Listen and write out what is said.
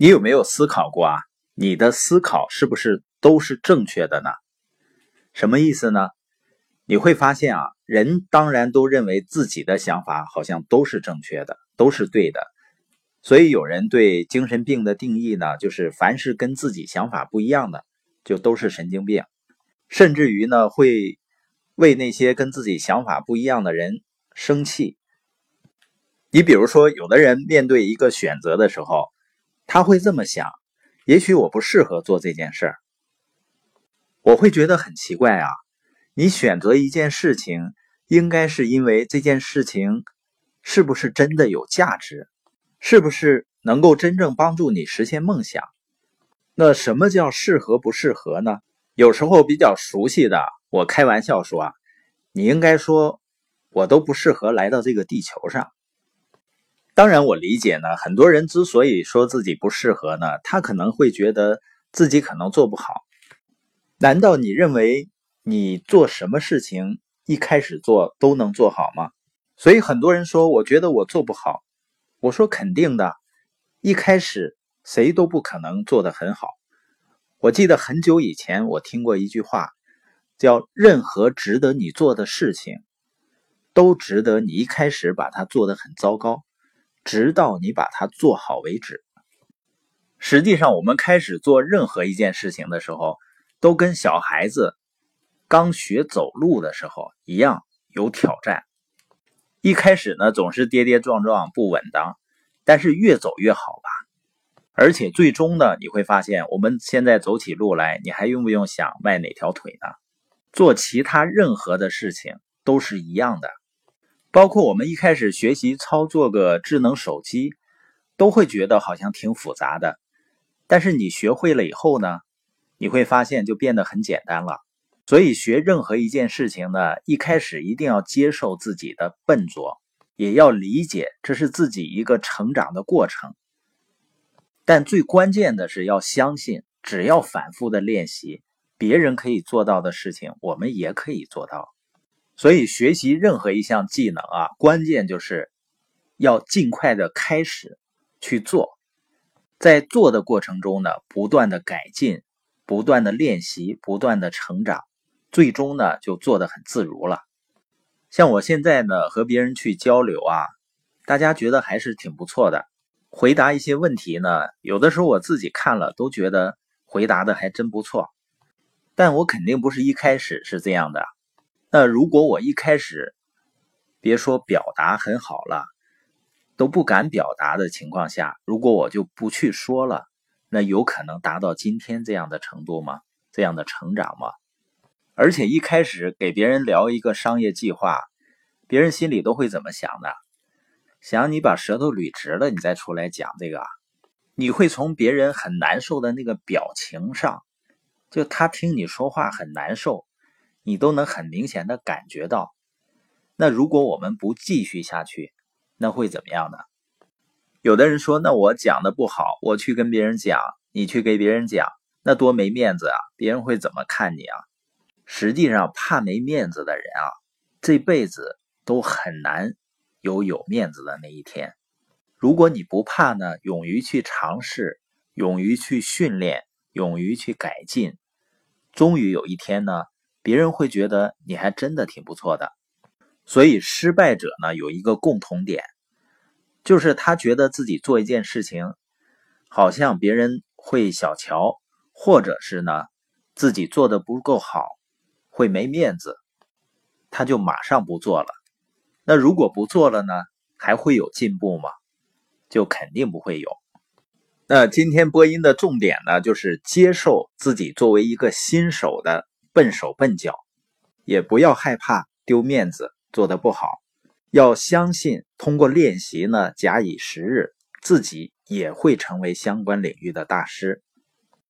你有没有思考过啊？你的思考是不是都是正确的呢？什么意思呢？你会发现啊，人当然都认为自己的想法好像都是正确的，都是对的。所以有人对精神病的定义呢，就是凡是跟自己想法不一样的，就都是神经病。甚至于呢，会为那些跟自己想法不一样的人生气。你比如说，有的人面对一个选择的时候。他会这么想：也许我不适合做这件事儿。我会觉得很奇怪啊！你选择一件事情，应该是因为这件事情是不是真的有价值，是不是能够真正帮助你实现梦想？那什么叫适合不适合呢？有时候比较熟悉的，我开玩笑说啊，你应该说，我都不适合来到这个地球上。当然，我理解呢。很多人之所以说自己不适合呢，他可能会觉得自己可能做不好。难道你认为你做什么事情一开始做都能做好吗？所以很多人说，我觉得我做不好。我说肯定的，一开始谁都不可能做得很好。我记得很久以前我听过一句话，叫“任何值得你做的事情，都值得你一开始把它做得很糟糕。”直到你把它做好为止。实际上，我们开始做任何一件事情的时候，都跟小孩子刚学走路的时候一样有挑战。一开始呢，总是跌跌撞撞、不稳当，但是越走越好吧。而且最终呢，你会发现，我们现在走起路来，你还用不用想迈哪条腿呢？做其他任何的事情都是一样的。包括我们一开始学习操作个智能手机，都会觉得好像挺复杂的。但是你学会了以后呢，你会发现就变得很简单了。所以学任何一件事情呢，一开始一定要接受自己的笨拙，也要理解这是自己一个成长的过程。但最关键的是要相信，只要反复的练习，别人可以做到的事情，我们也可以做到。所以，学习任何一项技能啊，关键就是要尽快的开始去做，在做的过程中呢，不断的改进，不断的练习，不断的成长，最终呢，就做得很自如了。像我现在呢，和别人去交流啊，大家觉得还是挺不错的。回答一些问题呢，有的时候我自己看了都觉得回答的还真不错，但我肯定不是一开始是这样的。那如果我一开始别说表达很好了，都不敢表达的情况下，如果我就不去说了，那有可能达到今天这样的程度吗？这样的成长吗？而且一开始给别人聊一个商业计划，别人心里都会怎么想的？想你把舌头捋直了，你再出来讲这个，你会从别人很难受的那个表情上，就他听你说话很难受。你都能很明显的感觉到，那如果我们不继续下去，那会怎么样呢？有的人说，那我讲的不好，我去跟别人讲，你去给别人讲，那多没面子啊！别人会怎么看你啊？实际上，怕没面子的人啊，这辈子都很难有有面子的那一天。如果你不怕呢，勇于去尝试，勇于去训练，勇于去改进，终于有一天呢。别人会觉得你还真的挺不错的，所以失败者呢有一个共同点，就是他觉得自己做一件事情，好像别人会小瞧，或者是呢自己做的不够好，会没面子，他就马上不做了。那如果不做了呢，还会有进步吗？就肯定不会有。那今天播音的重点呢，就是接受自己作为一个新手的。笨手笨脚，也不要害怕丢面子，做的不好，要相信通过练习呢，假以时日，自己也会成为相关领域的大师。